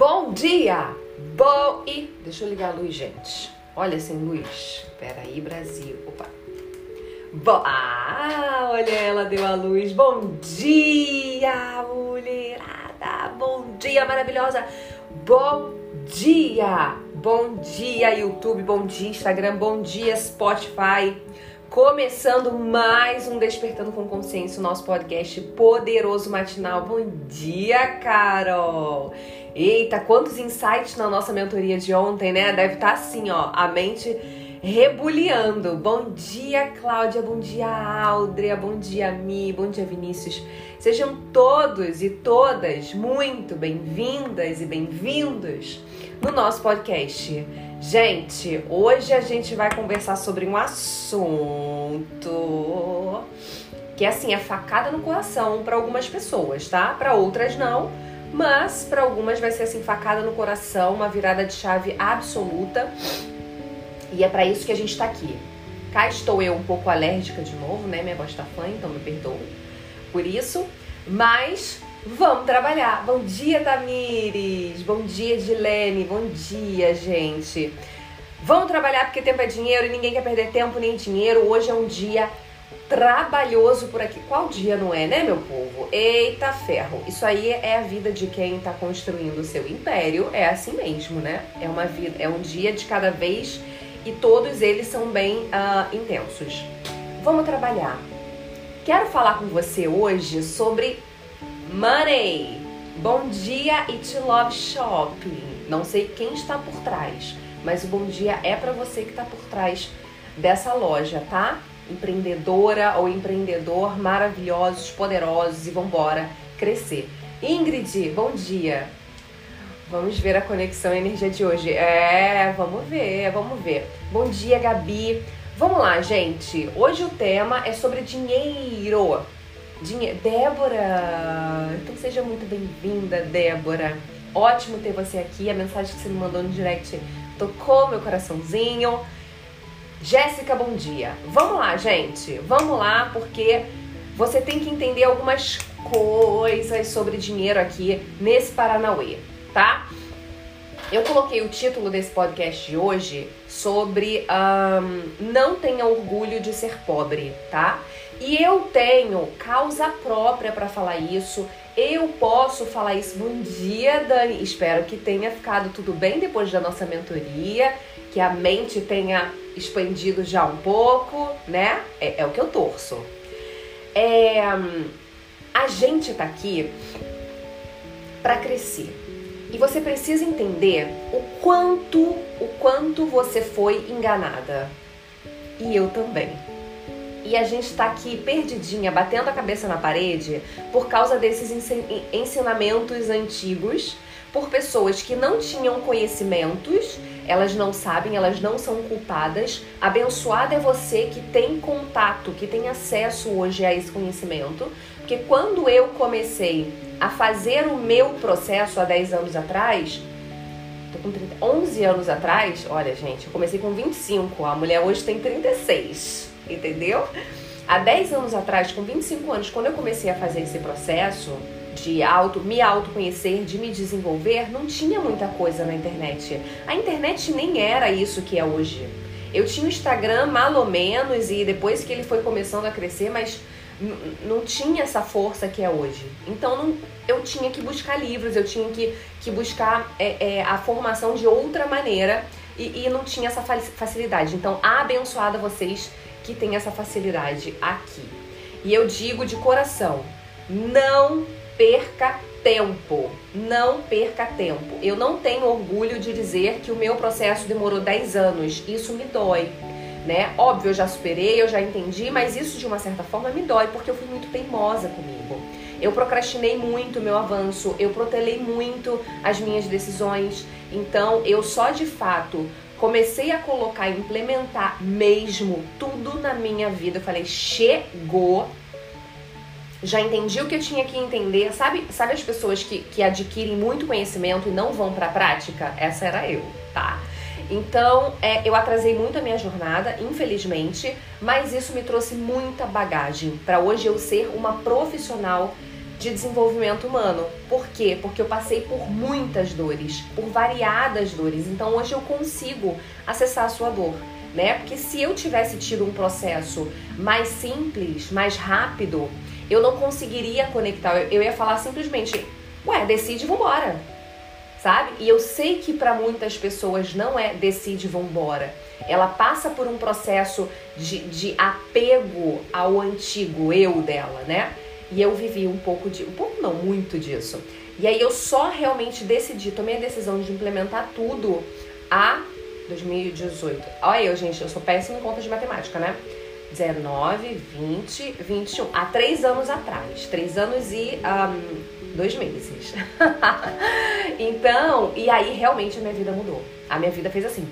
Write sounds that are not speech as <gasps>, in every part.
Bom dia! Bom e. Deixa eu ligar a luz, gente. Olha sem luz. Peraí, Brasil. Opa. Bo... Ah, olha, ela deu a luz. Bom dia, mulherada! Bom dia, maravilhosa! Bom dia! Bom dia, YouTube! Bom dia, Instagram! Bom dia, Spotify! Começando mais um Despertando com Consciência, o nosso podcast poderoso matinal. Bom dia, Carol! Eita, quantos insights na nossa mentoria de ontem, né? Deve estar tá assim, ó, a mente rebuliando. Bom dia, Cláudia. Bom dia, Áudrea. Bom dia, Mi. Bom dia, Vinícius. Sejam todos e todas muito bem-vindas e bem-vindos no nosso podcast. Gente, hoje a gente vai conversar sobre um assunto que assim é facada no coração para algumas pessoas, tá? Para outras não, mas para algumas vai ser assim facada no coração, uma virada de chave absoluta. E é para isso que a gente está aqui. Cá estou eu um pouco alérgica de novo, né? Minha voz tá fã, então me perdoe por isso. Mas Vamos trabalhar. Bom dia, Tamires. Bom dia, Dilene. Bom dia, gente. Vamos trabalhar porque tempo é dinheiro e ninguém quer perder tempo nem dinheiro. Hoje é um dia trabalhoso por aqui. Qual dia não é, né, meu povo? Eita ferro. Isso aí é a vida de quem tá construindo o seu império. É assim mesmo, né? É uma vida, é um dia de cada vez e todos eles são bem uh, intensos. Vamos trabalhar. Quero falar com você hoje sobre Money. Bom dia It Love Shopping. Não sei quem está por trás, mas o bom dia é para você que está por trás dessa loja, tá? Empreendedora ou empreendedor maravilhosos, poderosos e vambora crescer. Ingrid, bom dia. Vamos ver a conexão e energia de hoje. É, vamos ver, vamos ver. Bom dia, Gabi. Vamos lá, gente. Hoje o tema é sobre dinheiro. Dinhe Débora! Então seja muito bem-vinda, Débora. Ótimo ter você aqui. A mensagem que você me mandou no direct tocou meu coraçãozinho. Jéssica, bom dia. Vamos lá, gente. Vamos lá, porque você tem que entender algumas coisas sobre dinheiro aqui nesse Paranauê, tá? Eu coloquei o título desse podcast de hoje sobre um, Não tenha orgulho de ser pobre, tá? E eu tenho causa própria para falar isso. Eu posso falar isso. Bom dia, Dani. Espero que tenha ficado tudo bem depois da nossa mentoria, que a mente tenha expandido já um pouco, né? É, é o que eu torço. É, a gente tá aqui para crescer. E você precisa entender o quanto, o quanto você foi enganada. E eu também e a gente está aqui perdidinha, batendo a cabeça na parede por causa desses ensinamentos antigos, por pessoas que não tinham conhecimentos, elas não sabem, elas não são culpadas. Abençoada é você que tem contato, que tem acesso hoje a esse conhecimento, porque quando eu comecei a fazer o meu processo há 10 anos atrás, tô com 30, 11 anos atrás, olha gente, eu comecei com 25, a mulher hoje tem 36 entendeu? Há 10 anos atrás, com 25 anos, quando eu comecei a fazer esse processo de auto, me autoconhecer, de me desenvolver, não tinha muita coisa na internet. A internet nem era isso que é hoje. Eu tinha o Instagram mal ou menos e depois que ele foi começando a crescer, mas não tinha essa força que é hoje. Então não, eu tinha que buscar livros, eu tinha que, que buscar é, é, a formação de outra maneira e, e não tinha essa facilidade. Então, abençoada vocês que tem essa facilidade aqui. E eu digo de coração, não perca tempo. Não perca tempo. Eu não tenho orgulho de dizer que o meu processo demorou 10 anos. Isso me dói, né? Óbvio, eu já superei, eu já entendi, mas isso de uma certa forma me dói porque eu fui muito teimosa comigo. Eu procrastinei muito o meu avanço, eu protelei muito as minhas decisões. Então, eu só de fato comecei a colocar implementar mesmo tudo na minha vida. Eu falei, chegou. Já entendi o que eu tinha que entender. Sabe, sabe as pessoas que, que adquirem muito conhecimento e não vão para a prática? Essa era eu, tá? Então, é, eu atrasei muito a minha jornada, infelizmente, mas isso me trouxe muita bagagem para hoje eu ser uma profissional de desenvolvimento humano. Por quê? Porque eu passei por muitas dores, por variadas dores. Então hoje eu consigo acessar a sua dor. Né? Porque se eu tivesse tido um processo mais simples, mais rápido, eu não conseguiria conectar. Eu ia falar simplesmente, ué, decide, vambora. Sabe? E eu sei que para muitas pessoas não é decide, vambora. Ela passa por um processo de, de apego ao antigo eu dela, né? E eu vivi um pouco de. Um pouco não, muito disso. E aí eu só realmente decidi, tomei a decisão de implementar tudo a 2018. Olha eu, gente, eu sou péssima em conta de matemática, né? 19, 20, 21. Há três anos atrás. Três anos e um, dois meses. <laughs> então, e aí realmente a minha vida mudou. A minha vida fez assim.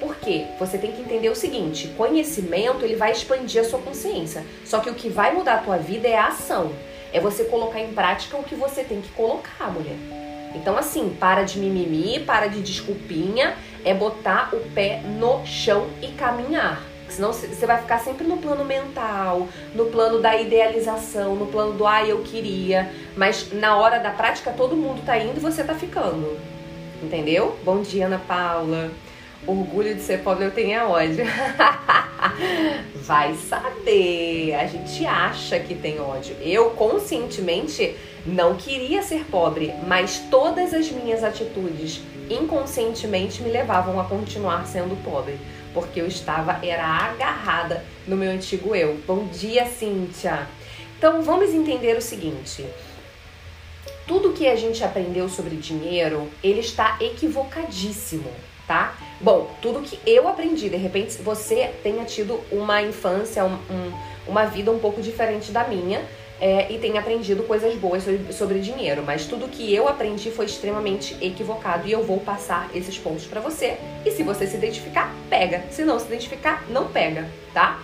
Por quê? Você tem que entender o seguinte: conhecimento ele vai expandir a sua consciência. Só que o que vai mudar a tua vida é a ação. É você colocar em prática o que você tem que colocar, mulher. Então, assim, para de mimimi, para de desculpinha, é botar o pé no chão e caminhar. Senão você vai ficar sempre no plano mental, no plano da idealização, no plano do ah, eu queria. Mas na hora da prática todo mundo tá indo e você tá ficando. Entendeu? Bom dia, Ana Paula. Orgulho de ser pobre eu tenho ódio. <laughs> Vai saber. A gente acha que tem ódio. Eu conscientemente não queria ser pobre, mas todas as minhas atitudes inconscientemente me levavam a continuar sendo pobre, porque eu estava era agarrada no meu antigo eu. Bom dia, Cíntia. Então vamos entender o seguinte: tudo que a gente aprendeu sobre dinheiro, ele está equivocadíssimo, tá? Bom, tudo que eu aprendi, de repente você tenha tido uma infância, um, um, uma vida um pouco diferente da minha é, e tenha aprendido coisas boas sobre, sobre, dinheiro, mas tudo que eu aprendi foi extremamente equivocado e eu vou passar esses pontos para você. E se você se identificar, pega. Se não se identificar, não pega, tá?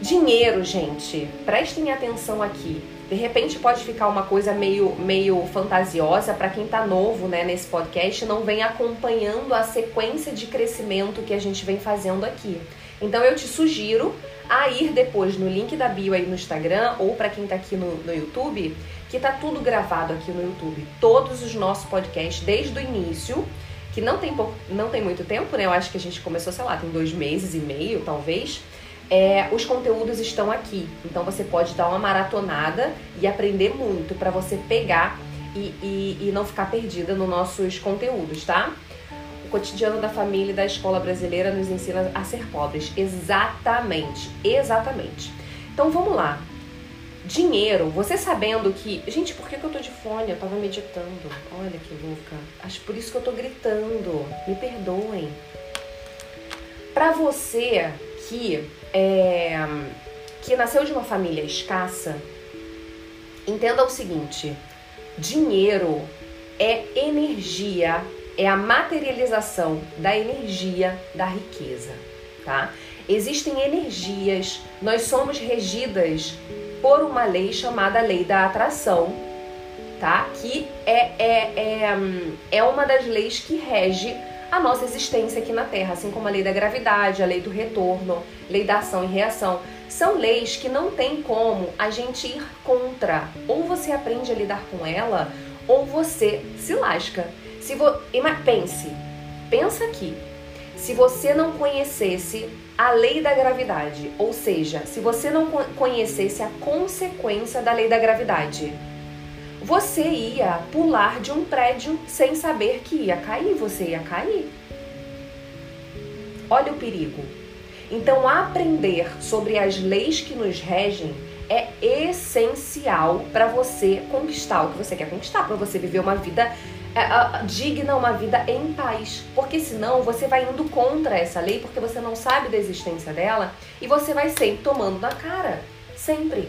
Dinheiro, gente, prestem atenção aqui. De repente pode ficar uma coisa meio, meio fantasiosa para quem tá novo, né, nesse podcast, não vem acompanhando a sequência de crescimento que a gente vem fazendo aqui. Então eu te sugiro a ir depois no link da bio aí no Instagram ou para quem tá aqui no, no YouTube, que tá tudo gravado aqui no YouTube. Todos os nossos podcasts desde o início, que não tem, não tem muito tempo, né? Eu acho que a gente começou, sei lá, tem dois meses e meio, talvez. É, os conteúdos estão aqui. Então você pode dar uma maratonada e aprender muito para você pegar e, e, e não ficar perdida nos nossos conteúdos, tá? Cotidiano da família e da escola brasileira nos ensina a ser pobres. Exatamente, exatamente. Então vamos lá. Dinheiro, você sabendo que. Gente, por que, que eu tô de fone? Eu tava meditando. Olha que louca. Acho por isso que eu tô gritando. Me perdoem. Pra você que, é, que nasceu de uma família escassa, entenda o seguinte: dinheiro é energia é a materialização da energia da riqueza, tá? Existem energias, nós somos regidas por uma lei chamada lei da atração, tá? Que é, é, é, é uma das leis que rege a nossa existência aqui na Terra, assim como a lei da gravidade, a lei do retorno, lei da ação e reação. São leis que não tem como a gente ir contra. Ou você aprende a lidar com ela, ou você se lasca. Se vo... Pense, pensa aqui. Se você não conhecesse a lei da gravidade, ou seja, se você não conhecesse a consequência da lei da gravidade, você ia pular de um prédio sem saber que ia cair, você ia cair. Olha o perigo. Então, aprender sobre as leis que nos regem é essencial para você conquistar o que você quer conquistar, para você viver uma vida digna uma vida em paz. Porque senão você vai indo contra essa lei porque você não sabe da existência dela e você vai sempre tomando na cara. Sempre.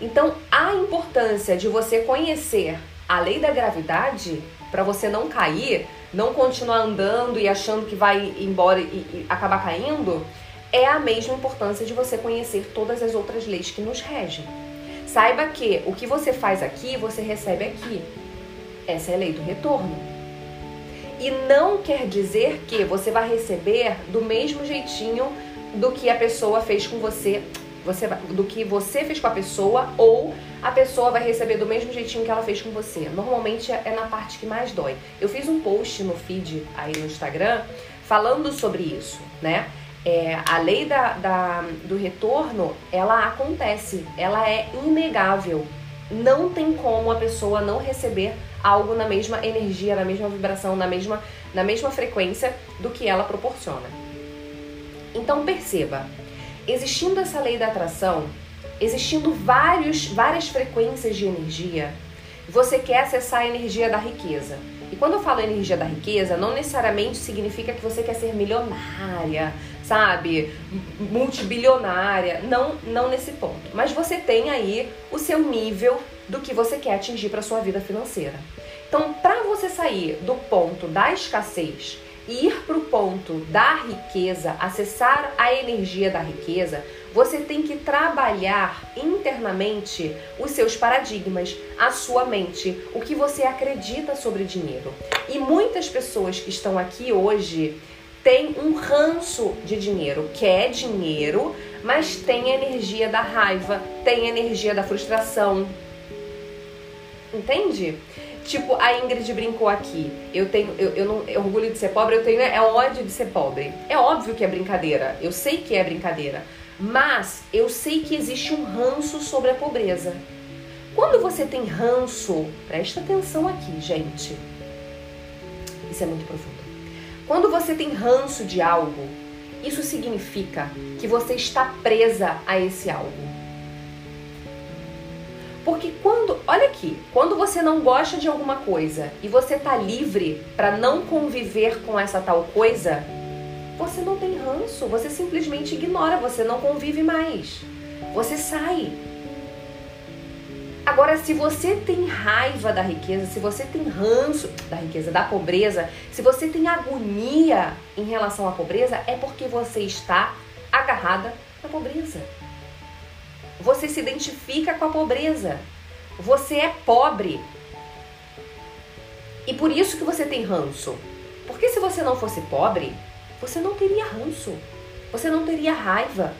Então, a importância de você conhecer a lei da gravidade para você não cair, não continuar andando e achando que vai embora e, e acabar caindo, é a mesma importância de você conhecer todas as outras leis que nos regem. Saiba que o que você faz aqui, você recebe aqui. Essa é a lei do retorno. E não quer dizer que você vai receber do mesmo jeitinho do que a pessoa fez com você você do que você fez com a pessoa ou a pessoa vai receber do mesmo jeitinho que ela fez com você. Normalmente é na parte que mais dói. Eu fiz um post no feed aí no Instagram falando sobre isso, né? É, a lei da, da, do retorno, ela acontece, ela é inegável. Não tem como a pessoa não receber algo na mesma energia, na mesma vibração, na mesma, na mesma frequência do que ela proporciona. Então perceba, existindo essa lei da atração, existindo vários, várias frequências de energia, você quer acessar a energia da riqueza. E quando eu falo energia da riqueza, não necessariamente significa que você quer ser milionária, sabe? Multibilionária. Não, não nesse ponto. Mas você tem aí o seu nível do que você quer atingir para sua vida financeira. Então, para você sair do ponto da escassez e ir para o ponto da riqueza, acessar a energia da riqueza, você tem que trabalhar internamente os seus paradigmas, a sua mente, o que você acredita sobre dinheiro. E muitas pessoas que estão aqui hoje têm um ranço de dinheiro, quer dinheiro, mas tem a energia da raiva, tem a energia da frustração. Entende? Tipo, a Ingrid brincou aqui. Eu tenho, eu, eu não eu orgulho de ser pobre, eu tenho é ódio de ser pobre. É óbvio que é brincadeira. Eu sei que é brincadeira. Mas eu sei que existe um ranço sobre a pobreza. Quando você tem ranço, presta atenção aqui, gente. Isso é muito profundo. Quando você tem ranço de algo, isso significa que você está presa a esse algo. Porque quando, olha aqui, quando você não gosta de alguma coisa e você tá livre para não conviver com essa tal coisa, você não tem ranço, você simplesmente ignora, você não convive mais. Você sai. Agora, se você tem raiva da riqueza, se você tem ranço da riqueza, da pobreza, se você tem agonia em relação à pobreza, é porque você está agarrada na pobreza. Você se identifica com a pobreza. Você é pobre. E por isso que você tem ranço. Porque se você não fosse pobre, você não teria ranço. Você não teria raiva.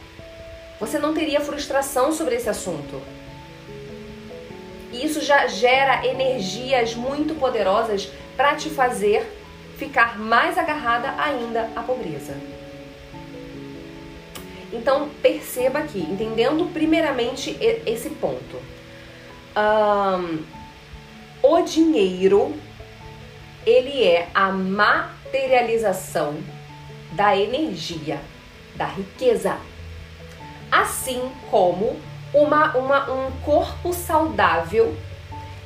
Você não teria frustração sobre esse assunto. E isso já gera energias muito poderosas para te fazer ficar mais agarrada ainda à pobreza. Então perceba aqui, entendendo primeiramente esse ponto. Um, o dinheiro ele é a materialização da energia, da riqueza, assim como uma, uma, um corpo saudável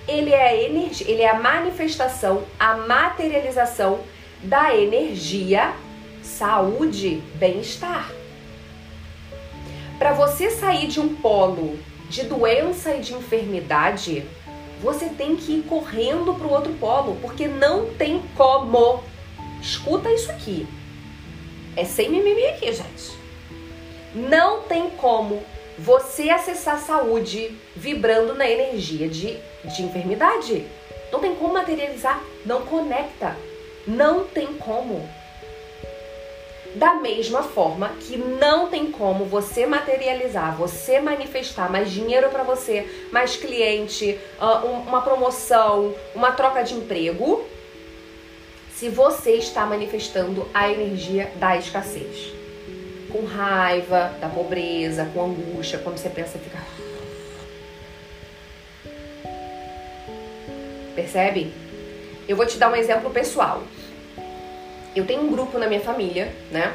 ele é a energia, ele é a manifestação, a materialização da energia, saúde, bem-estar. Para você sair de um polo de doença e de enfermidade, você tem que ir correndo para o outro polo, porque não tem como. Escuta isso aqui. É sem mimimi aqui, gente. Não tem como você acessar a saúde vibrando na energia de, de enfermidade. Não tem como materializar, não conecta. Não tem como. Da mesma forma que não tem como você materializar, você manifestar mais dinheiro para você, mais cliente, ah, uma promoção, uma troca de emprego, se você está manifestando a energia da escassez. Com raiva, da pobreza, com angústia, quando você pensa ficar. Percebe? Eu vou te dar um exemplo pessoal eu tenho um grupo na minha família, né?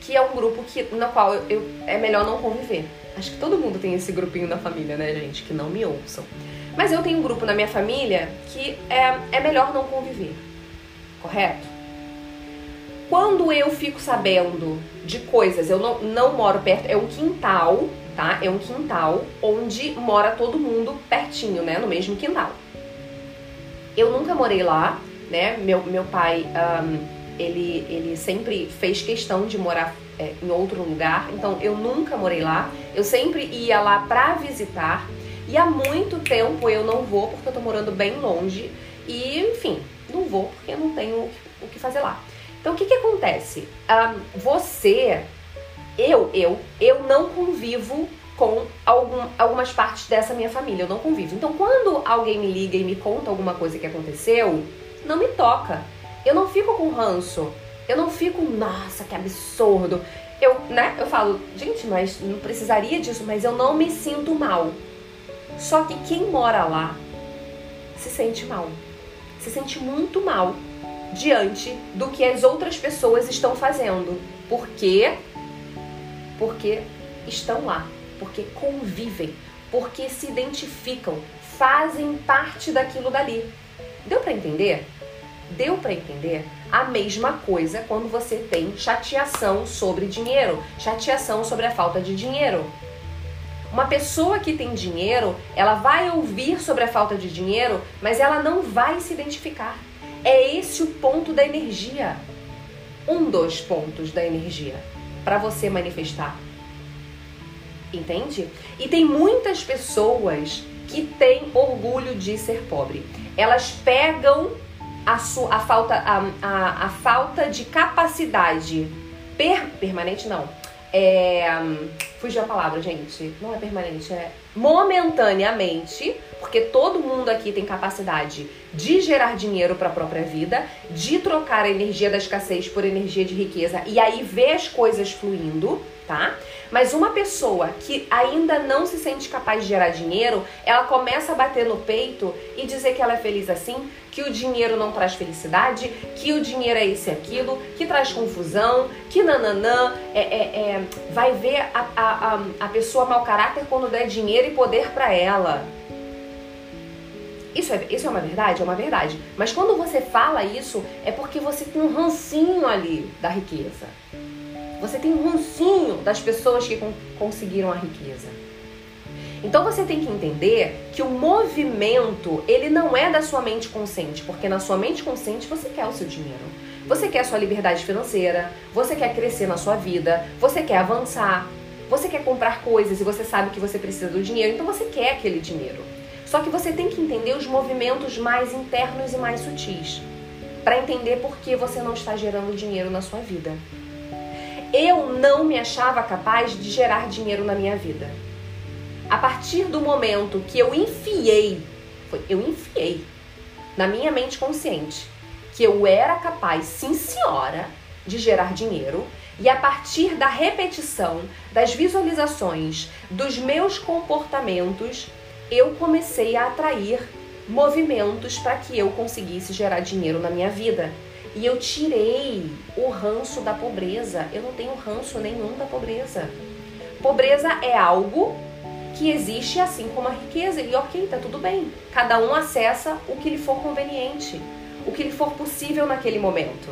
Que é um grupo que, no qual eu, eu, é melhor não conviver. Acho que todo mundo tem esse grupinho na família, né, gente? Que não me ouçam. Mas eu tenho um grupo na minha família que é, é melhor não conviver. Correto? Quando eu fico sabendo de coisas, eu não, não moro perto, é um quintal, tá? É um quintal onde mora todo mundo pertinho, né? No mesmo quintal. Eu nunca morei lá, né? Meu, meu pai. Um, ele, ele sempre fez questão de morar é, em outro lugar, então eu nunca morei lá, eu sempre ia lá pra visitar e há muito tempo eu não vou porque eu tô morando bem longe e, enfim, não vou porque eu não tenho o que fazer lá. Então o que que acontece? Um, você eu, eu, eu não convivo com algum, algumas partes dessa minha família, eu não convivo. Então, quando alguém me liga e me conta alguma coisa que aconteceu, não me toca. Eu não fico com ranço. Eu não fico, nossa, que absurdo. Eu, né, eu falo, gente, mas não precisaria disso, mas eu não me sinto mal. Só que quem mora lá se sente mal. Se sente muito mal diante do que as outras pessoas estão fazendo. Por quê? Porque estão lá, porque convivem, porque se identificam, fazem parte daquilo dali. Deu para entender? Deu para entender? A mesma coisa quando você tem chateação sobre dinheiro, chateação sobre a falta de dinheiro. Uma pessoa que tem dinheiro, ela vai ouvir sobre a falta de dinheiro, mas ela não vai se identificar. É esse o ponto da energia. Um dos pontos da energia para você manifestar. Entende? E tem muitas pessoas que têm orgulho de ser pobre. Elas pegam a, sua, a, falta, a, a, a falta de capacidade per, permanente, não. É, fugiu a palavra, gente. Não é permanente, é momentaneamente, porque todo mundo aqui tem capacidade de gerar dinheiro para a própria vida, de trocar a energia da escassez por energia de riqueza e aí ver as coisas fluindo, tá? Mas uma pessoa que ainda não se sente capaz de gerar dinheiro, ela começa a bater no peito e dizer que ela é feliz assim, que o dinheiro não traz felicidade, que o dinheiro é isso e aquilo, que traz confusão, que nananã, é, é, é vai ver a, a, a, a pessoa mau caráter quando der dinheiro e poder para ela. Isso é, isso é uma verdade? É uma verdade. Mas quando você fala isso, é porque você tem um rancinho ali da riqueza. Você tem um rancinho das pessoas que conseguiram a riqueza. Então você tem que entender que o movimento, ele não é da sua mente consciente, porque na sua mente consciente você quer o seu dinheiro. Você quer a sua liberdade financeira, você quer crescer na sua vida, você quer avançar, você quer comprar coisas e você sabe que você precisa do dinheiro, então você quer aquele dinheiro. Só que você tem que entender os movimentos mais internos e mais sutis para entender por que você não está gerando dinheiro na sua vida eu não me achava capaz de gerar dinheiro na minha vida. A partir do momento que eu enfiei, eu enfiei na minha mente consciente que eu era capaz, sim senhora, de gerar dinheiro, e a partir da repetição, das visualizações, dos meus comportamentos, eu comecei a atrair movimentos para que eu conseguisse gerar dinheiro na minha vida. E eu tirei o ranço da pobreza. Eu não tenho ranço nenhum da pobreza. Pobreza é algo que existe assim como a riqueza. E ok, tá tudo bem. Cada um acessa o que lhe for conveniente, o que lhe for possível naquele momento.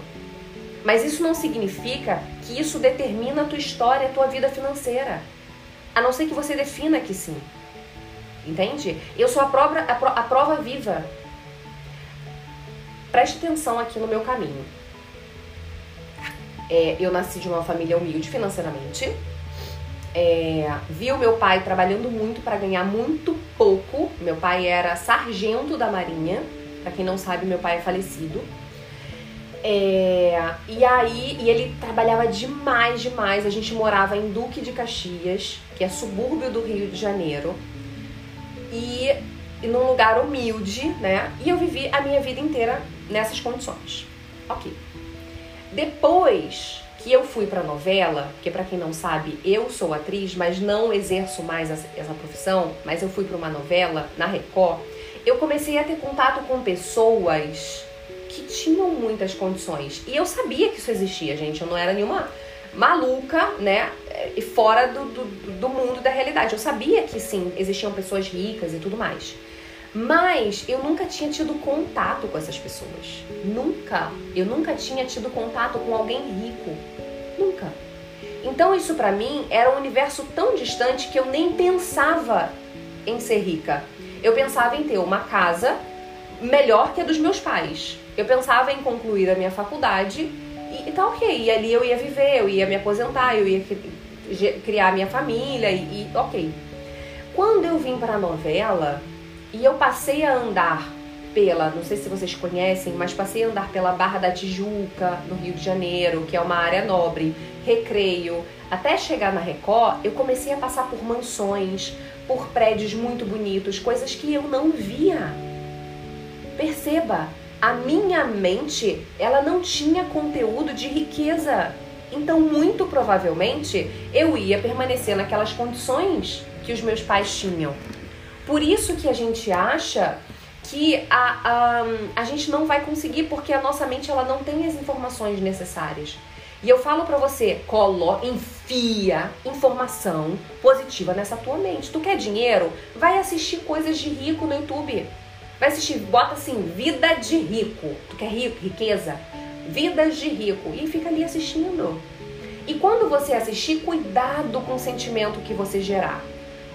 Mas isso não significa que isso determina a tua história, a tua vida financeira. A não ser que você defina que sim. Entende? Eu sou a a, a prova viva Preste atenção aqui no meu caminho. É, eu nasci de uma família humilde financeiramente. É, vi o meu pai trabalhando muito para ganhar muito pouco. Meu pai era sargento da Marinha. Para quem não sabe, meu pai é falecido. É, e aí, e ele trabalhava demais, demais. A gente morava em Duque de Caxias, que é subúrbio do Rio de Janeiro. E, e num lugar humilde, né? E eu vivi a minha vida inteira nessas condições. Ok. Depois que eu fui para novela, porque para quem não sabe, eu sou atriz, mas não exerço mais essa profissão, mas eu fui para uma novela na Record, eu comecei a ter contato com pessoas que tinham muitas condições. E eu sabia que isso existia, gente. Eu não era nenhuma maluca, né? E fora do, do, do mundo da realidade. Eu sabia que sim, existiam pessoas ricas e tudo mais. Mas eu nunca tinha tido contato com essas pessoas. Nunca. Eu nunca tinha tido contato com alguém rico. Nunca. Então isso para mim era um universo tão distante que eu nem pensava em ser rica. Eu pensava em ter uma casa melhor que a dos meus pais. Eu pensava em concluir a minha faculdade e, e tá ok. E ali eu ia viver, eu ia me aposentar, eu ia criar minha família e, e ok. Quando eu vim para a novela, e eu passei a andar pela, não sei se vocês conhecem, mas passei a andar pela Barra da Tijuca, no Rio de Janeiro, que é uma área nobre, recreio. Até chegar na Record, eu comecei a passar por mansões, por prédios muito bonitos, coisas que eu não via. Perceba, a minha mente, ela não tinha conteúdo de riqueza. Então, muito provavelmente, eu ia permanecer naquelas condições que os meus pais tinham. Por isso que a gente acha que a, a, a gente não vai conseguir porque a nossa mente ela não tem as informações necessárias. E eu falo para você, coloca, enfia informação positiva nessa tua mente. Tu quer dinheiro? Vai assistir coisas de rico no YouTube. Vai assistir, bota assim, vida de rico. Tu quer rico, riqueza? Vidas de rico. E fica ali assistindo. E quando você assistir, cuidado com o sentimento que você gerar.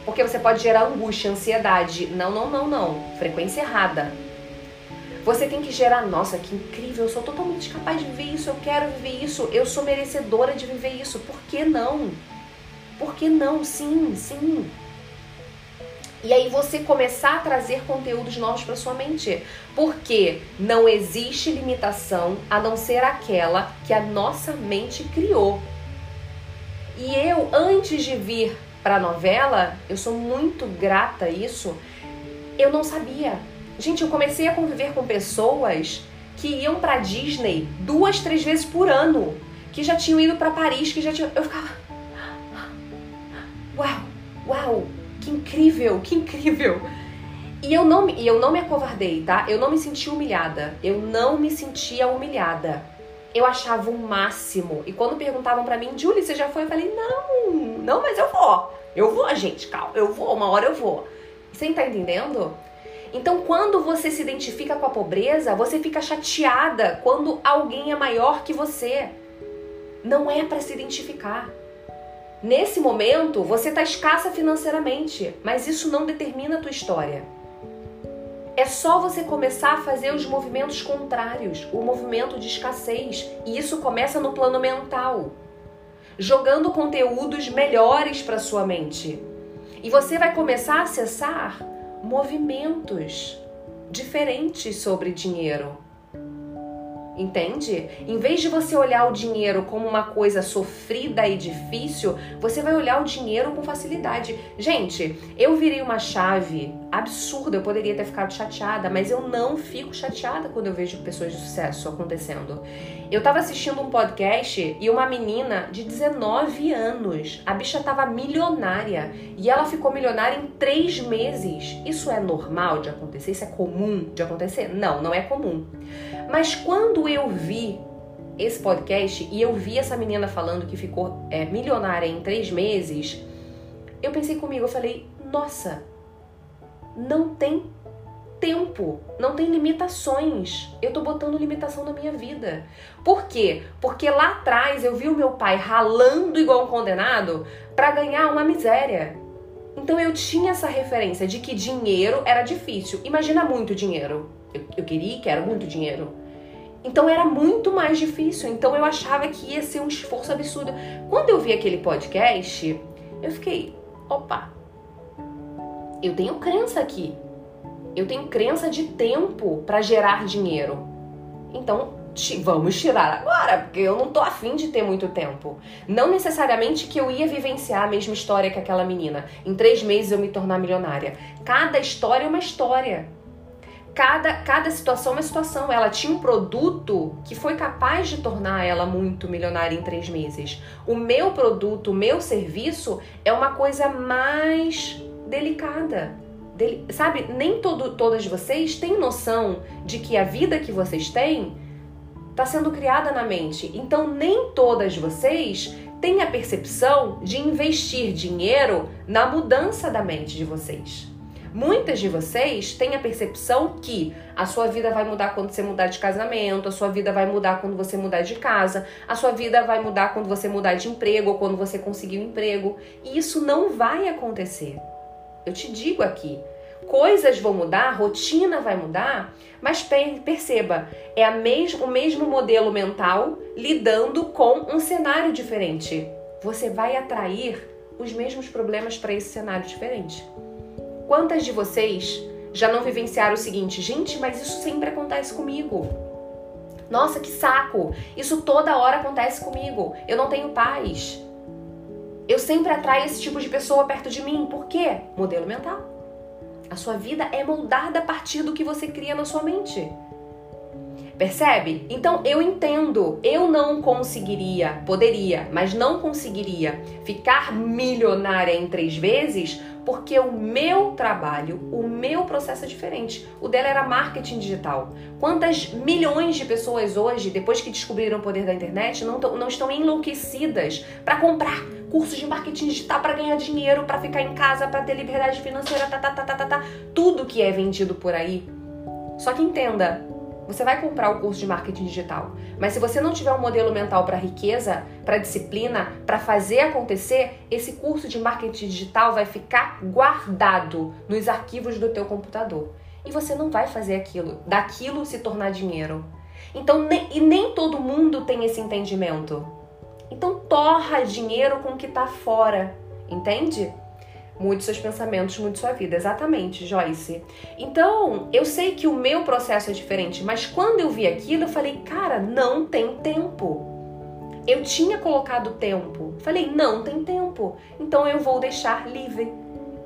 Porque você pode gerar angústia, ansiedade. Não, não, não, não. Frequência errada. Você tem que gerar, nossa, que incrível, eu sou totalmente capaz de viver isso, eu quero viver isso, eu sou merecedora de viver isso. Por que não? Por que não? Sim, sim. E aí você começar a trazer conteúdos novos para sua mente. Porque não existe limitação a não ser aquela que a nossa mente criou. E eu, antes de vir para a novela, eu sou muito grata a isso, eu não sabia. Gente, eu comecei a conviver com pessoas que iam para Disney duas, três vezes por ano, que já tinham ido para Paris, que já tinham. Eu ficava. <gasps> Uau, uau, que incrível, que incrível. E eu não, e eu não me acovardei, tá? Eu não me senti humilhada. Eu não me sentia humilhada. Eu achava o máximo. E quando perguntavam para mim, Julie, você já foi? Eu falei, não, não, mas eu vou. Eu vou, gente, calma, eu vou, uma hora eu vou. Você tá entendendo? Então, quando você se identifica com a pobreza, você fica chateada quando alguém é maior que você. Não é para se identificar. Nesse momento, você está escassa financeiramente, mas isso não determina a tua história. É só você começar a fazer os movimentos contrários, o movimento de escassez, e isso começa no plano mental, jogando conteúdos melhores para sua mente. E você vai começar a acessar movimentos diferentes sobre dinheiro. Entende? Em vez de você olhar o dinheiro como uma coisa sofrida e difícil, você vai olhar o dinheiro com facilidade. Gente, eu virei uma chave absurda, eu poderia ter ficado chateada, mas eu não fico chateada quando eu vejo pessoas de sucesso acontecendo. Eu tava assistindo um podcast e uma menina de 19 anos, a bicha tava milionária e ela ficou milionária em três meses. Isso é normal de acontecer? Isso é comum de acontecer? Não, não é comum. Mas quando eu vi esse podcast e eu vi essa menina falando que ficou é, milionária em três meses, eu pensei comigo, eu falei, nossa, não tem tempo, não tem limitações. Eu tô botando limitação na minha vida. Por quê? Porque lá atrás eu vi o meu pai ralando igual um condenado para ganhar uma miséria. Então eu tinha essa referência de que dinheiro era difícil. Imagina muito dinheiro. Eu, eu queria e quero muito dinheiro. Então era muito mais difícil. Então eu achava que ia ser um esforço absurdo. Quando eu vi aquele podcast, eu fiquei, opa, eu tenho crença aqui. Eu tenho crença de tempo para gerar dinheiro. Então, vamos tirar agora, porque eu não tô afim de ter muito tempo. Não necessariamente que eu ia vivenciar a mesma história que aquela menina. Em três meses eu me tornar milionária. Cada história é uma história cada, cada situação é uma situação. Ela tinha um produto que foi capaz de tornar ela muito milionária em três meses. O meu produto, o meu serviço é uma coisa mais delicada. Del sabe, nem todo, todas vocês têm noção de que a vida que vocês têm está sendo criada na mente. Então, nem todas vocês têm a percepção de investir dinheiro na mudança da mente de vocês. Muitas de vocês têm a percepção que a sua vida vai mudar quando você mudar de casamento, a sua vida vai mudar quando você mudar de casa, a sua vida vai mudar quando você mudar de emprego ou quando você conseguir um emprego. E isso não vai acontecer. Eu te digo aqui, coisas vão mudar, rotina vai mudar, mas perceba, é a mes o mesmo modelo mental lidando com um cenário diferente. Você vai atrair os mesmos problemas para esse cenário diferente. Quantas de vocês já não vivenciaram o seguinte: gente, mas isso sempre acontece comigo. Nossa, que saco! Isso toda hora acontece comigo. Eu não tenho paz. Eu sempre atraio esse tipo de pessoa perto de mim. Por quê? Modelo mental. A sua vida é moldada a partir do que você cria na sua mente. Percebe? Então eu entendo, eu não conseguiria, poderia, mas não conseguiria ficar milionária em três vezes porque o meu trabalho, o meu processo é diferente. O dela era marketing digital. Quantas milhões de pessoas hoje, depois que descobriram o poder da internet, não, não estão enlouquecidas para comprar cursos de marketing digital para ganhar dinheiro, para ficar em casa, para ter liberdade financeira, tá, tá, tá, tá, tá, tá, tudo que é vendido por aí. Só que entenda, você vai comprar o curso de marketing digital, mas se você não tiver um modelo mental para riqueza, para disciplina, para fazer acontecer, esse curso de marketing digital vai ficar guardado nos arquivos do teu computador. E você não vai fazer aquilo, daquilo se tornar dinheiro. Então, nem, e nem todo mundo tem esse entendimento. Então, torra dinheiro com o que está fora, entende? Mude seus pensamentos, mude sua vida. Exatamente, Joyce. Então, eu sei que o meu processo é diferente, mas quando eu vi aquilo, eu falei, cara, não tem tempo. Eu tinha colocado tempo. Falei, não tem tempo. Então eu vou deixar livre.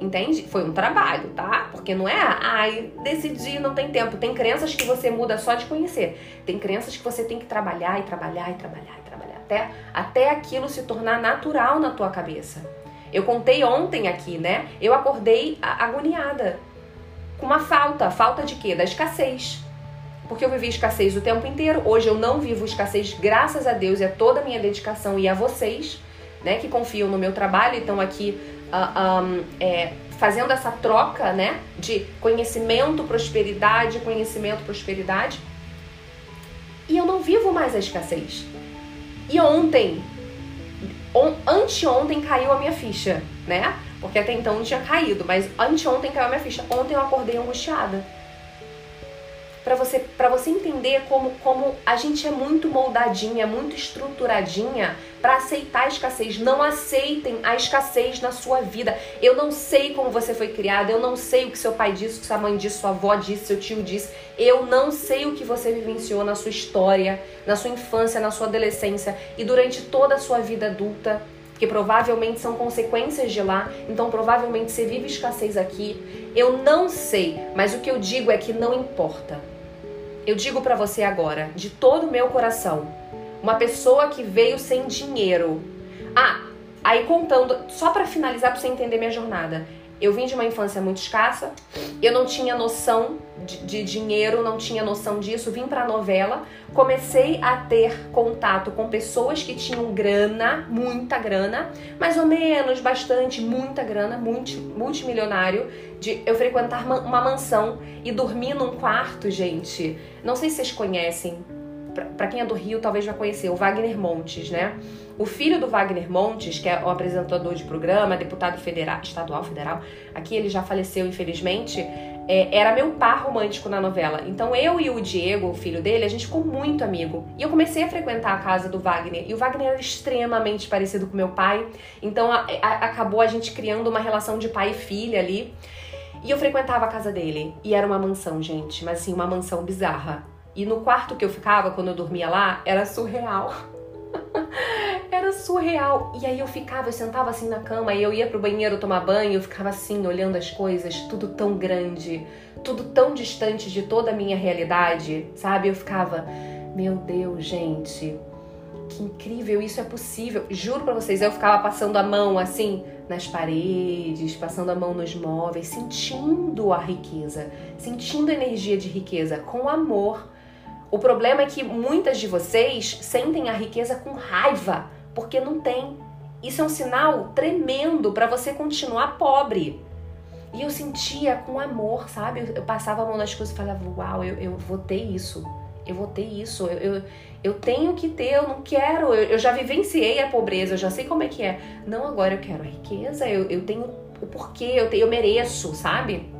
Entende? Foi um trabalho, tá? Porque não é, ai, decidi, não tem tempo. Tem crenças que você muda só de conhecer. Tem crenças que você tem que trabalhar e trabalhar e trabalhar e trabalhar até, até aquilo se tornar natural na tua cabeça. Eu contei ontem aqui, né? Eu acordei agoniada. Com uma falta. Falta de quê? Da escassez. Porque eu vivi escassez o tempo inteiro. Hoje eu não vivo escassez, graças a Deus e a toda a minha dedicação e a vocês, né? Que confiam no meu trabalho e estão aqui uh, um, é, fazendo essa troca, né? De conhecimento, prosperidade, conhecimento, prosperidade. E eu não vivo mais a escassez. E ontem on, anteontem caiu a minha ficha, né? Porque até então não tinha caído, mas anteontem caiu a minha ficha. Ontem eu acordei angustiada para você para você entender como, como a gente é muito moldadinha, muito estruturadinha para aceitar a escassez. Não aceitem a escassez na sua vida. Eu não sei como você foi criada, eu não sei o que seu pai disse, o que sua mãe disse, sua avó disse, seu tio disse. Eu não sei o que você vivenciou na sua história, na sua infância, na sua adolescência e durante toda a sua vida adulta que provavelmente são consequências de lá, então provavelmente você vive escassez aqui. Eu não sei, mas o que eu digo é que não importa. Eu digo para você agora, de todo o meu coração, uma pessoa que veio sem dinheiro. Ah, aí contando, só para finalizar para você entender minha jornada. Eu vim de uma infância muito escassa, eu não tinha noção de, de dinheiro, não tinha noção disso. Vim para a novela, comecei a ter contato com pessoas que tinham grana, muita grana, mais ou menos, bastante, muita grana, multi, multimilionário, de eu frequentar uma mansão e dormir num quarto, gente. Não sei se vocês conhecem, para quem é do Rio talvez já conhecer, o Wagner Montes, né? O filho do Wagner Montes, que é o apresentador de programa, deputado federal, estadual federal, aqui ele já faleceu infelizmente, é, era meu par romântico na novela. Então eu e o Diego, o filho dele, a gente ficou muito amigo. E eu comecei a frequentar a casa do Wagner. E o Wagner era extremamente parecido com meu pai. Então a, a, acabou a gente criando uma relação de pai e filha ali. E eu frequentava a casa dele. E era uma mansão, gente. Mas assim, uma mansão bizarra. E no quarto que eu ficava, quando eu dormia lá, era surreal. <laughs> era surreal. E aí eu ficava, eu sentava assim na cama e eu ia pro banheiro tomar banho, eu ficava assim, olhando as coisas, tudo tão grande, tudo tão distante de toda a minha realidade, sabe? Eu ficava, meu Deus, gente, que incrível, isso é possível. Juro para vocês, eu ficava passando a mão assim nas paredes, passando a mão nos móveis, sentindo a riqueza, sentindo a energia de riqueza com amor o problema é que muitas de vocês sentem a riqueza com raiva, porque não tem. Isso é um sinal tremendo para você continuar pobre. E eu sentia com amor, sabe? Eu passava a mão nas coisas e falava: Uau, eu, eu vou ter isso. Eu vou ter isso. Eu, eu, eu tenho que ter, eu não quero. Eu, eu, já vivenciei a pobreza, eu já sei como é que é. Não, agora eu quero a riqueza, eu, eu tenho o porquê, eu, tenho, eu mereço, sabe?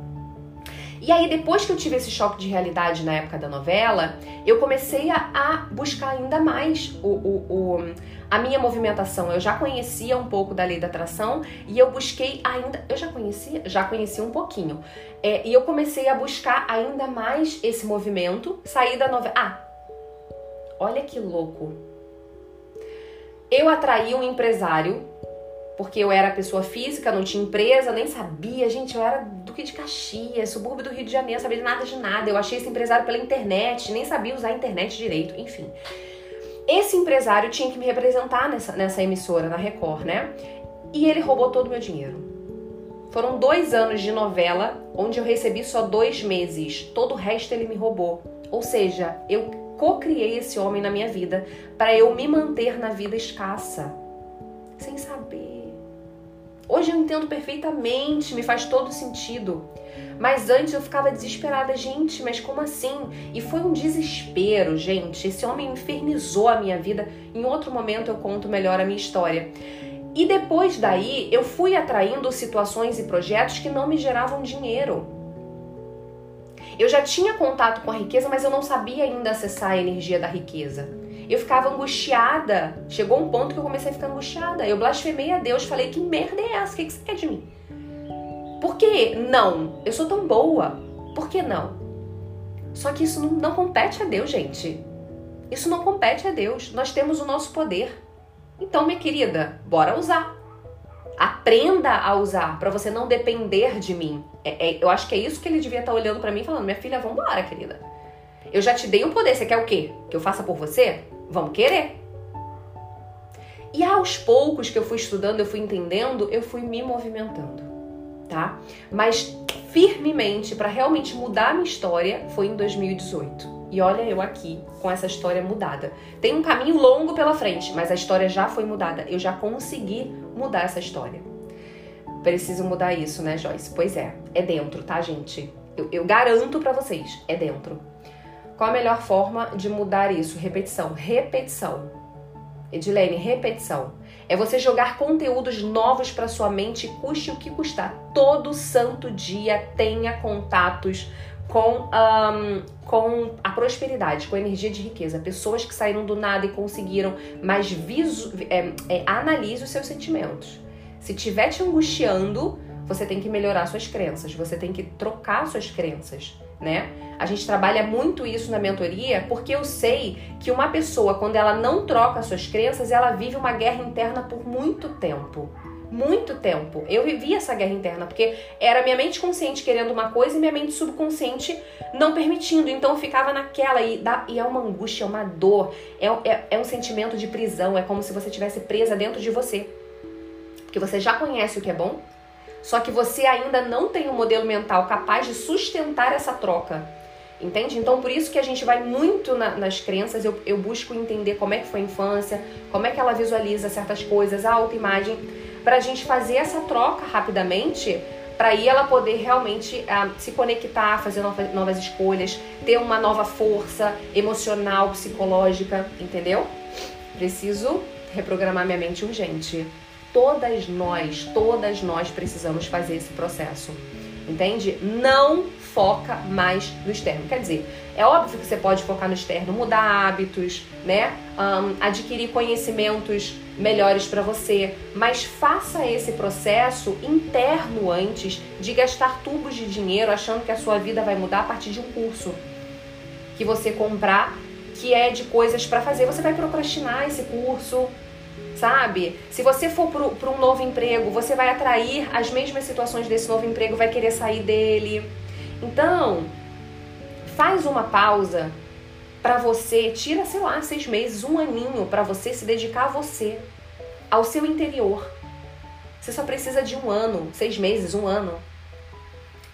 E aí, depois que eu tive esse choque de realidade na época da novela, eu comecei a, a buscar ainda mais o, o, o, a minha movimentação. Eu já conhecia um pouco da lei da atração e eu busquei ainda. Eu já conhecia? Já conhecia um pouquinho. É, e eu comecei a buscar ainda mais esse movimento, sair da novela. Ah, olha que louco. Eu atraí um empresário porque eu era pessoa física, não tinha empresa, nem sabia. Gente, eu era Duque de Caxias, subúrbio do Rio de Janeiro, sabia de nada de nada. Eu achei esse empresário pela internet, nem sabia usar a internet direito, enfim. Esse empresário tinha que me representar nessa, nessa emissora, na Record, né? E ele roubou todo o meu dinheiro. Foram dois anos de novela, onde eu recebi só dois meses. Todo o resto ele me roubou. Ou seja, eu co-criei esse homem na minha vida para eu me manter na vida escassa, sem saber Hoje eu entendo perfeitamente, me faz todo sentido. Mas antes eu ficava desesperada, gente, mas como assim? E foi um desespero, gente. Esse homem infernizou a minha vida. Em outro momento eu conto melhor a minha história. E depois daí eu fui atraindo situações e projetos que não me geravam dinheiro. Eu já tinha contato com a riqueza, mas eu não sabia ainda acessar a energia da riqueza. Eu ficava angustiada. Chegou um ponto que eu comecei a ficar angustiada. Eu blasfemei a Deus, falei: que merda é essa? O que, que você quer de mim? Por que não? Eu sou tão boa. Por que não? Só que isso não, não compete a Deus, gente. Isso não compete a Deus. Nós temos o nosso poder. Então, minha querida, bora usar. Aprenda a usar para você não depender de mim. É, é, eu acho que é isso que ele devia estar tá olhando para mim, falando: minha filha, vambora, querida. Eu já te dei o poder. Você quer o quê? Que eu faça por você? Vamos querer. E aos poucos que eu fui estudando, eu fui entendendo, eu fui me movimentando, tá? Mas firmemente para realmente mudar a minha história foi em 2018. E olha eu aqui com essa história mudada. Tem um caminho longo pela frente, mas a história já foi mudada. Eu já consegui mudar essa história. Preciso mudar isso, né, Joyce? Pois é, é dentro, tá, gente? Eu, eu garanto para vocês, é dentro. Qual a melhor forma de mudar isso? Repetição. Repetição. Edilene, repetição. É você jogar conteúdos novos para sua mente, custe o que custar. Todo santo dia tenha contatos com, um, com a prosperidade, com a energia de riqueza. Pessoas que saíram do nada e conseguiram, mas visu, é, é, analise os seus sentimentos. Se estiver te angustiando, você tem que melhorar suas crenças, você tem que trocar suas crenças né? A gente trabalha muito isso na mentoria porque eu sei que uma pessoa, quando ela não troca suas crenças, ela vive uma guerra interna por muito tempo. Muito tempo. Eu vivi essa guerra interna porque era minha mente consciente querendo uma coisa e minha mente subconsciente não permitindo. Então eu ficava naquela e, dá, e é uma angústia, é uma dor, é, é, é um sentimento de prisão. É como se você estivesse presa dentro de você. Porque você já conhece o que é bom, só que você ainda não tem um modelo mental capaz de sustentar essa troca. Entende? Então, por isso que a gente vai muito na, nas crenças. Eu, eu busco entender como é que foi a infância, como é que ela visualiza certas coisas, a autoimagem, para a gente fazer essa troca rapidamente, para aí ela poder realmente uh, se conectar, fazer novas, novas escolhas, ter uma nova força emocional, psicológica, entendeu? Preciso reprogramar minha mente urgente. Todas nós, todas nós precisamos fazer esse processo. Entende? Não foca mais no externo. Quer dizer, é óbvio que você pode focar no externo, mudar hábitos, né? Um, adquirir conhecimentos melhores para você, mas faça esse processo interno antes de gastar tubos de dinheiro achando que a sua vida vai mudar a partir de um curso que você comprar que é de coisas para fazer. Você vai procrastinar esse curso, sabe? Se você for para um novo emprego, você vai atrair as mesmas situações desse novo emprego, vai querer sair dele. Então, faz uma pausa para você, tira, sei lá, seis meses, um aninho para você se dedicar a você, ao seu interior. Você só precisa de um ano, seis meses, um ano,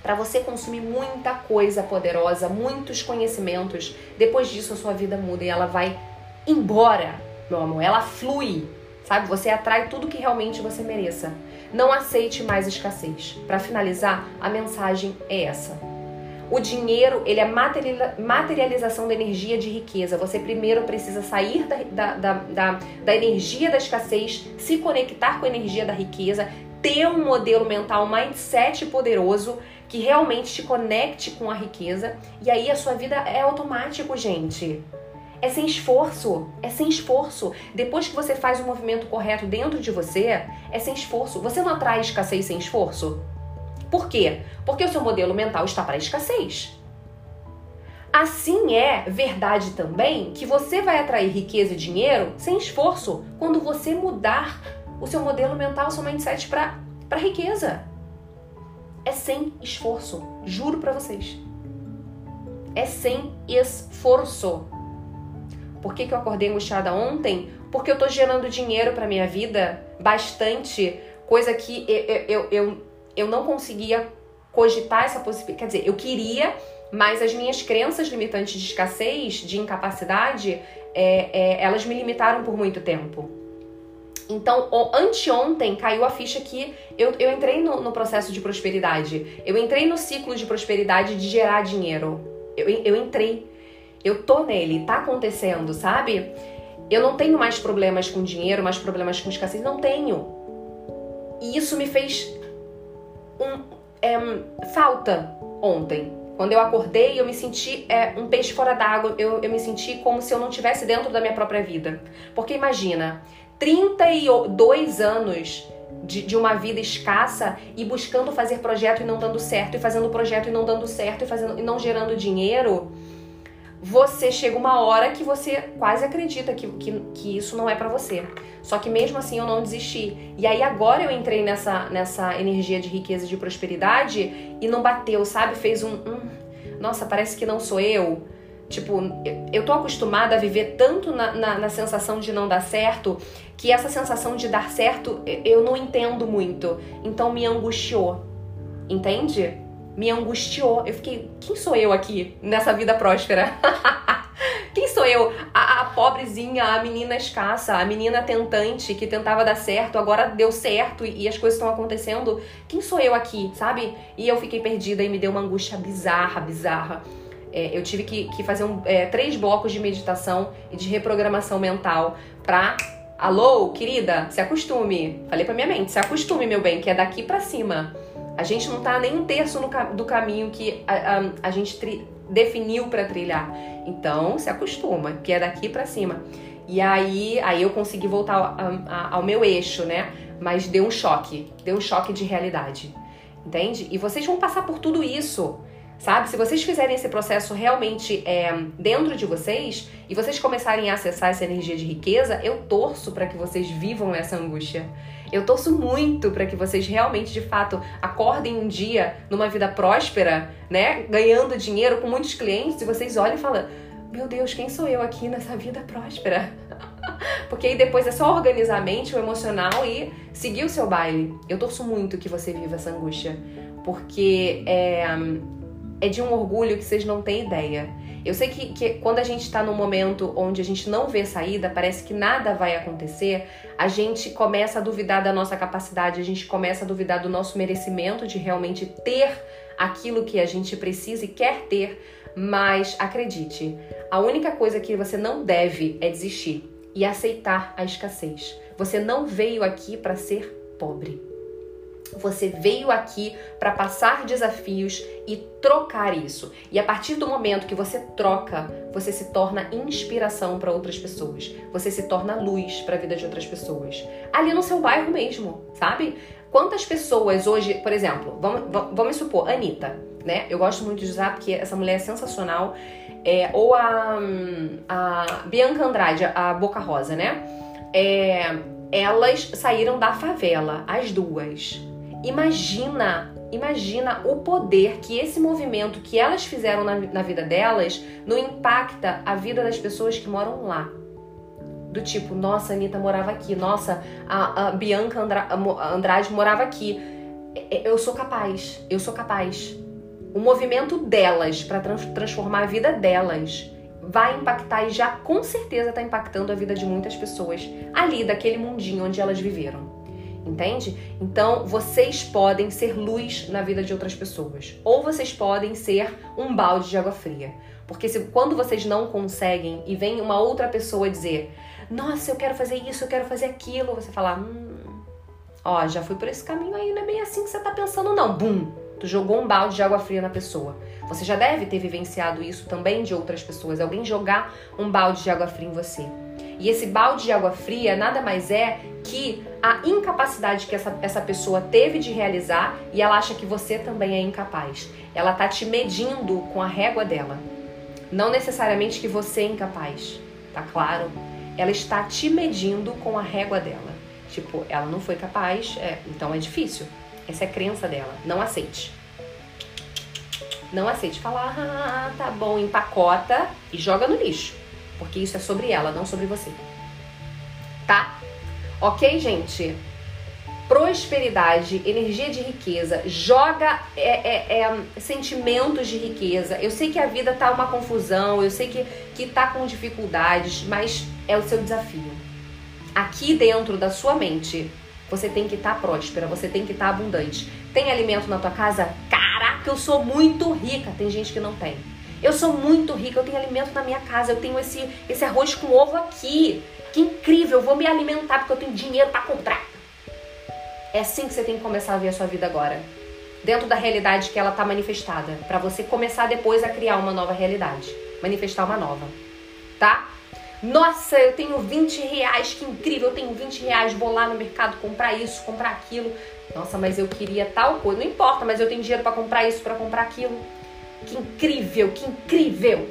para você consumir muita coisa poderosa, muitos conhecimentos. Depois disso, a sua vida muda e ela vai embora, meu amor. Ela flui sabe? Você atrai tudo que realmente você mereça. Não aceite mais escassez. Para finalizar, a mensagem é essa. O dinheiro, ele é materialização da energia de riqueza. Você primeiro precisa sair da, da, da, da, energia da escassez, se conectar com a energia da riqueza, ter um modelo mental, um mindset poderoso que realmente te conecte com a riqueza e aí a sua vida é automático, gente. É sem esforço, é sem esforço. Depois que você faz o movimento correto dentro de você, é sem esforço. Você não atrai escassez sem esforço? Por quê? Porque o seu modelo mental está para escassez. Assim é verdade também que você vai atrair riqueza e dinheiro sem esforço quando você mudar o seu modelo mental, seu mindset para riqueza. É sem esforço, juro para vocês. É sem esforço. Por que, que eu acordei angustiada ontem? Porque eu tô gerando dinheiro para minha vida, bastante, coisa que eu, eu, eu, eu não conseguia cogitar essa possibilidade. Quer dizer, eu queria, mas as minhas crenças limitantes de escassez, de incapacidade, é, é, elas me limitaram por muito tempo. Então, anteontem caiu a ficha que eu, eu entrei no, no, processo de prosperidade. Eu entrei no ciclo de prosperidade de gerar dinheiro. Eu, eu entrei. Eu tô nele, tá acontecendo, sabe? Eu não tenho mais problemas com dinheiro, mais problemas com escassez. Não tenho. E isso me fez um, é, falta ontem. Quando eu acordei, eu me senti é, um peixe fora d'água. Eu, eu me senti como se eu não tivesse dentro da minha própria vida. Porque imagina, 32 anos de, de, uma vida escassa e buscando fazer projeto e não dando certo, e fazendo projeto e não dando certo, e, fazendo, e não gerando dinheiro, você chega uma hora que você quase acredita que, que, que isso não é para você. Só que mesmo assim eu não desisti. E aí agora eu entrei nessa, nessa energia de riqueza e de prosperidade e não bateu, sabe? Fez um. nossa, parece que não sou eu Tipo, eu tô acostumada a viver tanto na, na, na, sensação de não dar certo que essa sensação de dar certo eu não entendo muito. Então me angustiou. Entende? Me angustiou. Eu fiquei, quem sou eu aqui nessa vida próspera? <laughs> quem sou eu? A, a, pobrezinha, a menina escassa, a menina tentante que tentava dar certo, agora deu certo e, e as coisas estão acontecendo. Quem sou eu aqui, sabe? E eu fiquei perdida e me deu uma angústia bizarra, bizarra. É, eu tive que, que fazer um, é, três blocos de meditação e de reprogramação mental pra. Alô, querida, se acostume. Falei pra minha mente, se acostume, meu bem, que é daqui para cima. A gente não tá nem um terço no, do caminho que a, a, a gente tri, definiu para trilhar. Então, se acostuma, que é daqui para cima. E aí, aí eu consegui voltar ao, ao meu eixo, né? Mas deu um choque, deu um choque de realidade. Entende? E vocês vão passar por tudo isso sabe? Se vocês fizerem esse processo realmente é, dentro de vocês e vocês começarem a acessar essa energia de riqueza, eu torço para que vocês vivam essa angústia. Eu torço muito para que vocês realmente, de fato, acordem um dia numa vida próspera, né? Ganhando dinheiro com muitos clientes e vocês olhem e falam: Meu Deus, quem sou eu aqui nessa vida próspera? <laughs> Porque aí depois é só organizar a mente, o emocional e seguir o seu baile. Eu torço muito que você viva essa angústia. Porque é, é de um orgulho que vocês não têm ideia. Eu sei que, que quando a gente está num momento onde a gente não vê saída, parece que nada vai acontecer, a gente começa a duvidar da nossa capacidade, a gente começa a duvidar do nosso merecimento de realmente ter aquilo que a gente precisa e quer ter. Mas acredite, a única coisa que você não deve é desistir e aceitar a escassez. Você não veio aqui para ser pobre. Você veio aqui para passar desafios e trocar isso. E a partir do momento que você troca, você se torna inspiração para outras pessoas. Você se torna luz para a vida de outras pessoas. Ali no seu bairro mesmo, sabe? Quantas pessoas hoje, por exemplo, vamos, vamos supor, Anitta, né? Eu gosto muito de usar porque essa mulher é sensacional. É, ou a, a Bianca Andrade, a Boca Rosa, né? É, elas saíram da favela, as duas Imagina, imagina o poder que esse movimento que elas fizeram na, na vida delas não impacta a vida das pessoas que moram lá. Do tipo, nossa, a Anitta morava aqui, nossa, a, a Bianca Andra, a Andrade morava aqui. Eu sou capaz, eu sou capaz. O movimento delas para trans, transformar a vida delas vai impactar e já com certeza está impactando a vida de muitas pessoas ali daquele mundinho onde elas viveram entende? Então, vocês podem ser luz na vida de outras pessoas, ou vocês podem ser um balde de água fria. Porque se quando vocês não conseguem e vem uma outra pessoa dizer: "Nossa, eu quero fazer isso, eu quero fazer aquilo", você fala: "Hum, Ó, já fui por esse caminho aí, não é bem assim que você tá pensando, não. Bum! Tu jogou um balde de água fria na pessoa. Você já deve ter vivenciado isso também de outras pessoas. Alguém jogar um balde de água fria em você. E esse balde de água fria nada mais é que a incapacidade que essa, essa pessoa teve de realizar e ela acha que você também é incapaz. Ela tá te medindo com a régua dela. Não necessariamente que você é incapaz, tá claro? Ela está te medindo com a régua dela. Tipo, ela não foi capaz, é, então é difícil. Essa é a crença dela. Não aceite. Não aceite. Fala, ah, tá bom, empacota e joga no lixo. Porque isso é sobre ela, não sobre você. Tá? Ok, gente? prosperidade, energia de riqueza, joga é, é, é, sentimentos de riqueza. Eu sei que a vida tá uma confusão, eu sei que, que tá com dificuldades, mas é o seu desafio. Aqui dentro da sua mente, você tem que estar tá próspera, você tem que estar tá abundante. Tem alimento na tua casa? Caraca, eu sou muito rica. Tem gente que não tem. Eu sou muito rica, eu tenho alimento na minha casa, eu tenho esse, esse arroz com ovo aqui. Que incrível, eu vou me alimentar porque eu tenho dinheiro para comprar. É assim que você tem que começar a ver a sua vida agora. Dentro da realidade que ela está manifestada. para você começar depois a criar uma nova realidade. Manifestar uma nova. Tá? Nossa, eu tenho 20 reais, que incrível, eu tenho 20 reais, vou lá no mercado comprar isso, comprar aquilo. Nossa, mas eu queria tal coisa. Não importa, mas eu tenho dinheiro para comprar isso, para comprar aquilo. Que incrível, que incrível.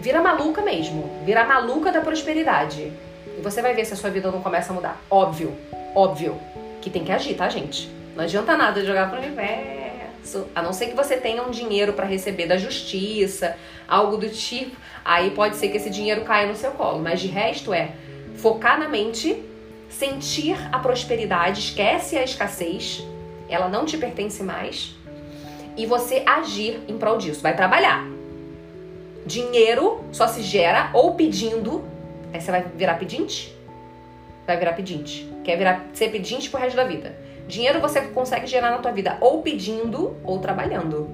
Vira maluca mesmo. Vira maluca da prosperidade. E você vai ver se a sua vida não começa a mudar. Óbvio, óbvio que tem que agir, tá, gente? Não adianta nada jogar pro universo. A não ser que você tenha um dinheiro para receber da justiça, algo do tipo. Aí pode ser que esse dinheiro caia no seu colo. Mas de resto é focar na mente, sentir a prosperidade, esquece a escassez, ela não te pertence mais. E você agir em prol disso. Vai trabalhar. Dinheiro só se gera ou pedindo. Aí você vai virar pedinte? Vai virar pedinte. Quer virar ser pedinte pro resto da vida. Dinheiro você consegue gerar na tua vida ou pedindo ou trabalhando.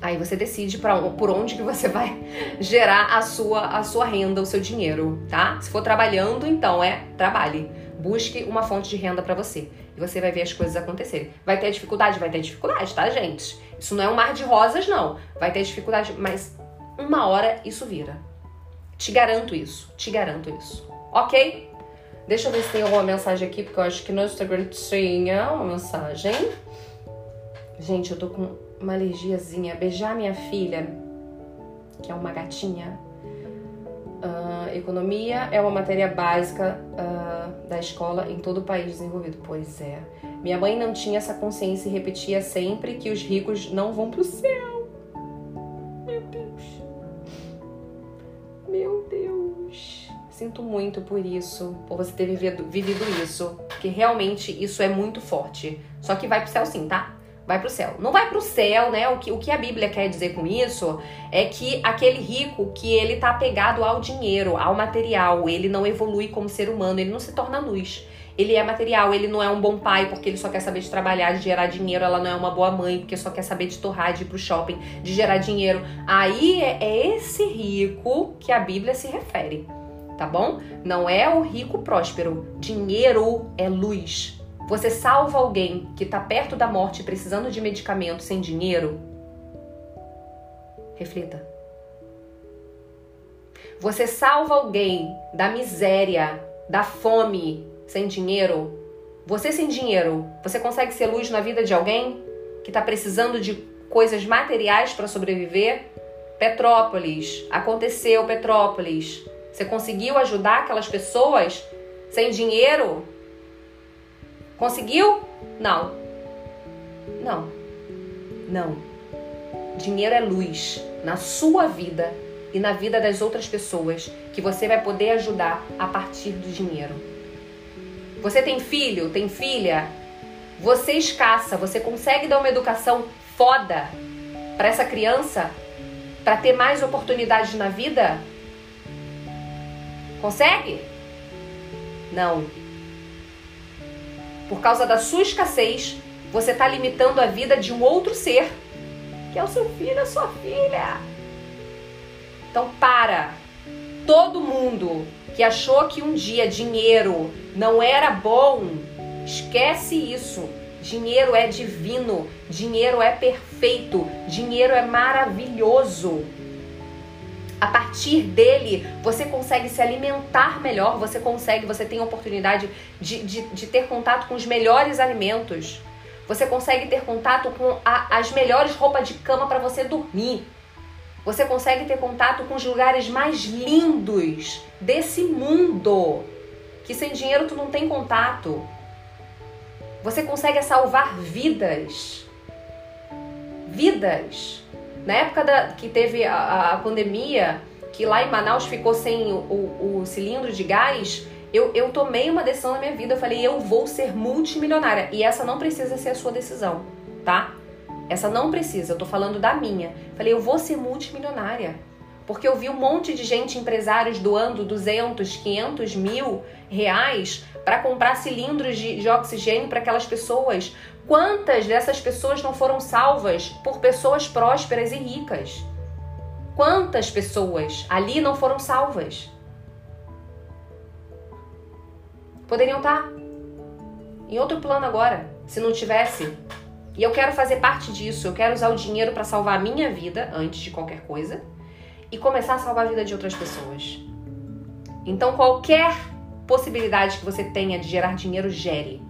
Aí você decide para por onde que você <laughs> vai gerar a sua a sua renda, o seu dinheiro, tá? Se for trabalhando, então é trabalhe. Busque uma fonte de renda para você e você vai ver as coisas acontecerem. Vai ter dificuldade, vai ter dificuldade, tá, gente? Isso não é um mar de rosas não. Vai ter dificuldade, mas uma hora isso vira. Te garanto isso, te garanto isso. Ok? Deixa eu ver se tem alguma mensagem aqui, porque eu acho que no Instagram tinha uma mensagem. Gente, eu tô com uma alergiazinha. Beijar minha filha, que é uma gatinha. Uh, economia é uma matéria básica uh, da escola em todo o país desenvolvido. Pois é. Minha mãe não tinha essa consciência e repetia sempre que os ricos não vão pro céu. Meu Deus. Meu Deus sinto muito por isso, por você ter vivido, vivido isso. Porque realmente isso é muito forte. Só que vai pro céu sim, tá? Vai pro céu. Não vai pro céu, né? O que, o que a Bíblia quer dizer com isso é que aquele rico que ele tá apegado ao dinheiro, ao material, ele não evolui como ser humano, ele não se torna luz. Ele é material, ele não é um bom pai porque ele só quer saber de trabalhar, de gerar dinheiro. Ela não é uma boa mãe porque só quer saber de torrar, de ir pro shopping, de gerar dinheiro. Aí é, é esse rico que a Bíblia se refere tá bom? Não é o rico próspero. Dinheiro é luz. Você salva alguém que tá perto da morte precisando de medicamento sem dinheiro? Reflita. Você salva alguém da miséria, da fome, sem dinheiro? Você sem dinheiro, você consegue ser luz na vida de alguém que está precisando de coisas materiais para sobreviver? Petrópolis, aconteceu Petrópolis. Você conseguiu ajudar aquelas pessoas sem dinheiro? Conseguiu? Não. Não. Não. Dinheiro é luz na sua vida e na vida das outras pessoas que você vai poder ajudar a partir do dinheiro. Você tem filho, tem filha? Você escassa, você consegue dar uma educação foda para essa criança para ter mais oportunidades na vida? Consegue? Não. Por causa da sua escassez, você está limitando a vida de um outro ser, que é o seu filho, a sua filha. Então para. Todo mundo que achou que um dia dinheiro não era bom, esquece isso. Dinheiro é divino, dinheiro é perfeito, dinheiro é maravilhoso. A partir dele, você consegue se alimentar melhor, você consegue, você tem a oportunidade de, de, de ter contato com os melhores alimentos. Você consegue ter contato com a, as melhores roupas de cama para você dormir. Você consegue ter contato com os lugares mais lindos desse mundo. Que sem dinheiro tu não tem contato. Você consegue salvar vidas. Vidas. Na época da, que teve a, a pandemia, que lá em Manaus ficou sem o, o, o cilindro de gás, eu, eu tomei uma decisão na minha vida. Eu falei, eu vou ser multimilionária. E essa não precisa ser a sua decisão, tá? Essa não precisa, eu tô falando da minha. Falei, eu vou ser multimilionária. Porque eu vi um monte de gente, empresários, doando 200, 500 mil reais para comprar cilindros de, de oxigênio para aquelas pessoas. Quantas dessas pessoas não foram salvas por pessoas prósperas e ricas? Quantas pessoas ali não foram salvas? Poderiam estar em outro plano agora, se não tivesse. E eu quero fazer parte disso. Eu quero usar o dinheiro para salvar a minha vida antes de qualquer coisa e começar a salvar a vida de outras pessoas. Então, qualquer possibilidade que você tenha de gerar dinheiro, gere.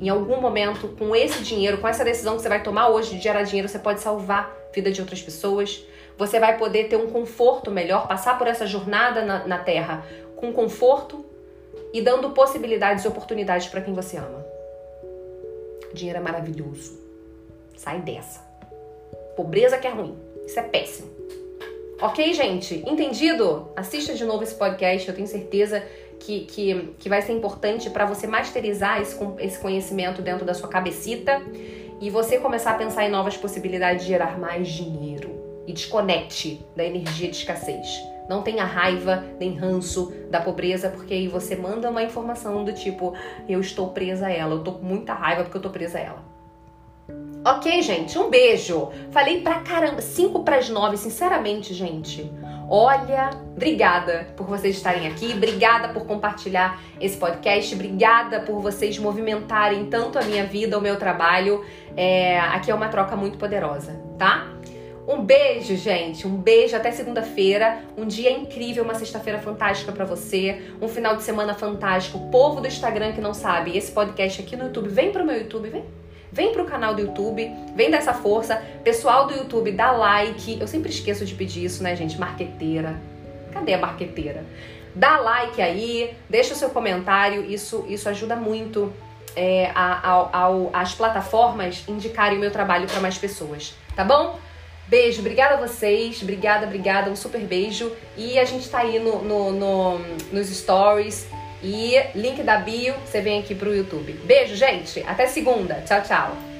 Em algum momento, com esse dinheiro, com essa decisão que você vai tomar hoje de gerar dinheiro, você pode salvar a vida de outras pessoas. Você vai poder ter um conforto melhor, passar por essa jornada na, na Terra com conforto e dando possibilidades e oportunidades para quem você ama. Dinheiro é maravilhoso. Sai dessa. Pobreza que é ruim. Isso é péssimo. Ok, gente? Entendido? Assista de novo esse podcast. Eu tenho certeza que, que, que vai ser importante para você masterizar esse, esse conhecimento dentro da sua cabecita e você começar a pensar em novas possibilidades de gerar mais dinheiro. E desconecte da energia de escassez. Não tenha raiva nem ranço da pobreza, porque aí você manda uma informação do tipo: eu estou presa a ela, eu tô com muita raiva porque eu tô presa a ela. Ok, gente, um beijo. Falei pra caramba, 5 para as 9, sinceramente, gente. Olha, obrigada por vocês estarem aqui, obrigada por compartilhar esse podcast, obrigada por vocês movimentarem tanto a minha vida, o meu trabalho. É, aqui é uma troca muito poderosa, tá? Um beijo, gente. Um beijo até segunda-feira. Um dia incrível, uma sexta-feira fantástica para você. Um final de semana fantástico. O povo do Instagram que não sabe, esse podcast aqui no YouTube, vem pro meu YouTube, vem. Vem pro canal do YouTube, vem dessa força. Pessoal do YouTube, dá like. Eu sempre esqueço de pedir isso, né, gente? Marqueteira. Cadê a marqueteira? Dá like aí, deixa o seu comentário. Isso, isso ajuda muito é, a, a, a, as plataformas indicarem o meu trabalho para mais pessoas, tá bom? Beijo, obrigada a vocês, obrigada, obrigada, um super beijo. E a gente tá aí no, no, no nos stories e link da bio, você vem aqui pro YouTube. Beijo, gente. Até segunda. Tchau, tchau.